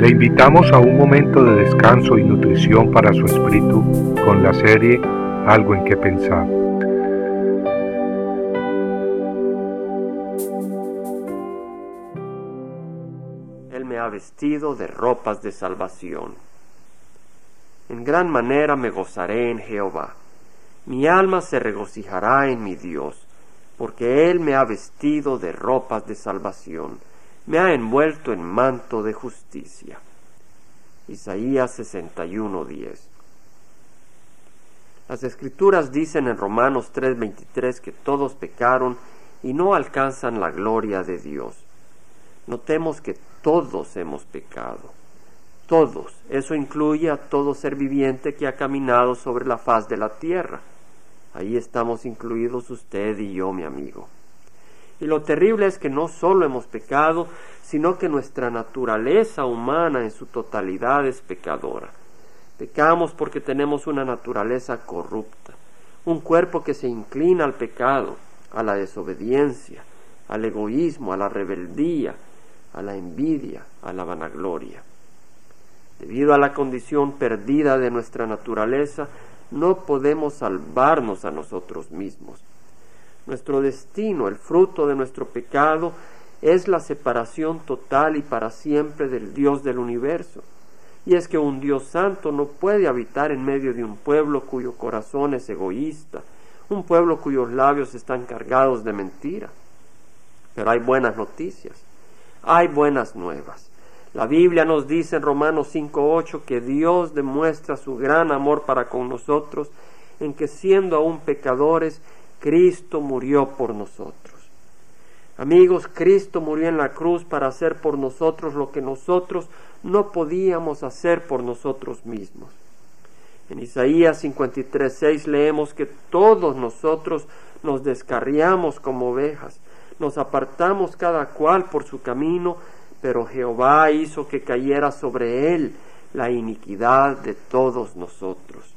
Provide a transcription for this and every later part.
Le invitamos a un momento de descanso y nutrición para su espíritu con la serie Algo en que pensar. Él me ha vestido de ropas de salvación. En gran manera me gozaré en Jehová. Mi alma se regocijará en mi Dios, porque Él me ha vestido de ropas de salvación me ha envuelto en manto de justicia. Isaías 61:10. Las escrituras dicen en Romanos 3:23 que todos pecaron y no alcanzan la gloria de Dios. Notemos que todos hemos pecado. Todos. Eso incluye a todo ser viviente que ha caminado sobre la faz de la tierra. Ahí estamos incluidos usted y yo, mi amigo. Y lo terrible es que no solo hemos pecado, sino que nuestra naturaleza humana en su totalidad es pecadora. Pecamos porque tenemos una naturaleza corrupta, un cuerpo que se inclina al pecado, a la desobediencia, al egoísmo, a la rebeldía, a la envidia, a la vanagloria. Debido a la condición perdida de nuestra naturaleza, no podemos salvarnos a nosotros mismos. Nuestro destino, el fruto de nuestro pecado, es la separación total y para siempre del Dios del universo. Y es que un Dios santo no puede habitar en medio de un pueblo cuyo corazón es egoísta, un pueblo cuyos labios están cargados de mentira. Pero hay buenas noticias, hay buenas nuevas. La Biblia nos dice en Romanos 5.8 que Dios demuestra su gran amor para con nosotros en que siendo aún pecadores, Cristo murió por nosotros. Amigos, Cristo murió en la cruz para hacer por nosotros lo que nosotros no podíamos hacer por nosotros mismos. En Isaías 53:6 leemos que todos nosotros nos descarriamos como ovejas, nos apartamos cada cual por su camino, pero Jehová hizo que cayera sobre él la iniquidad de todos nosotros.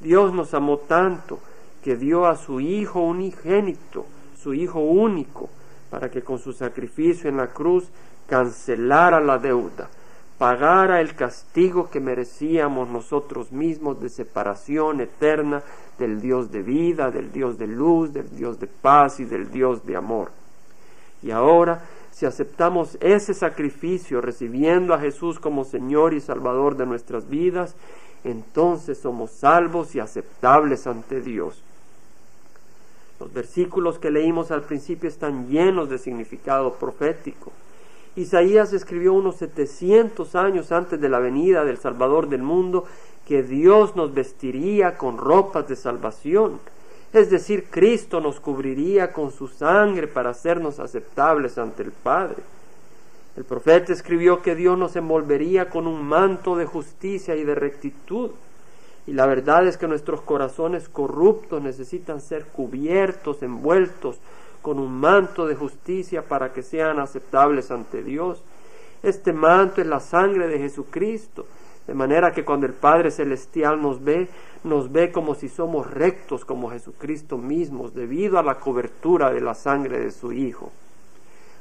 Dios nos amó tanto que dio a su Hijo unigénito, su Hijo único, para que con su sacrificio en la cruz cancelara la deuda, pagara el castigo que merecíamos nosotros mismos de separación eterna del Dios de vida, del Dios de luz, del Dios de paz y del Dios de amor. Y ahora, si aceptamos ese sacrificio, recibiendo a Jesús como Señor y Salvador de nuestras vidas, entonces somos salvos y aceptables ante Dios. Los versículos que leímos al principio están llenos de significado profético. Isaías escribió unos 700 años antes de la venida del Salvador del mundo que Dios nos vestiría con ropas de salvación. Es decir, Cristo nos cubriría con su sangre para hacernos aceptables ante el Padre. El profeta escribió que Dios nos envolvería con un manto de justicia y de rectitud. Y la verdad es que nuestros corazones corruptos necesitan ser cubiertos, envueltos con un manto de justicia para que sean aceptables ante Dios. Este manto es la sangre de Jesucristo, de manera que cuando el Padre Celestial nos ve, nos ve como si somos rectos como Jesucristo mismo, debido a la cobertura de la sangre de su Hijo.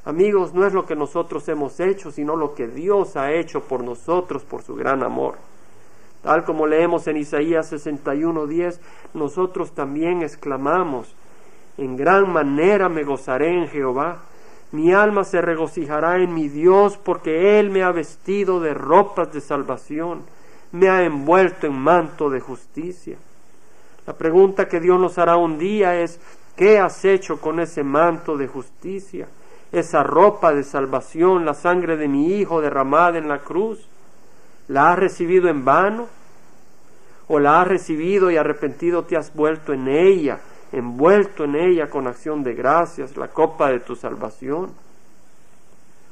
Amigos, no es lo que nosotros hemos hecho, sino lo que Dios ha hecho por nosotros por su gran amor. Tal como leemos en Isaías 61:10, nosotros también exclamamos, en gran manera me gozaré en Jehová, mi alma se regocijará en mi Dios porque Él me ha vestido de ropas de salvación, me ha envuelto en manto de justicia. La pregunta que Dios nos hará un día es, ¿qué has hecho con ese manto de justicia? Esa ropa de salvación, la sangre de mi Hijo derramada en la cruz. ¿La has recibido en vano? ¿O la has recibido y arrepentido te has vuelto en ella, envuelto en ella con acción de gracias, la copa de tu salvación?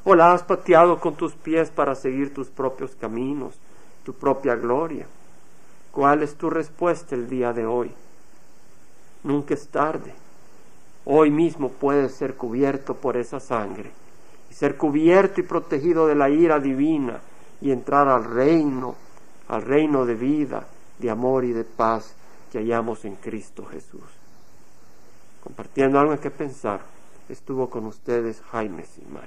¿O la has pateado con tus pies para seguir tus propios caminos, tu propia gloria? ¿Cuál es tu respuesta el día de hoy? Nunca es tarde. Hoy mismo puedes ser cubierto por esa sangre y ser cubierto y protegido de la ira divina y entrar al reino, al reino de vida, de amor y de paz que hallamos en Cristo Jesús. Compartiendo algo en que pensar, estuvo con ustedes Jaime Simán.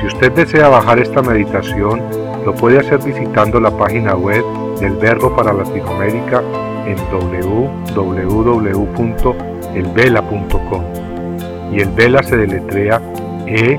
Si usted desea bajar esta meditación, lo puede hacer visitando la página web del Verbo para Latinoamérica en www.elvela.com. Y el Vela se deletrea E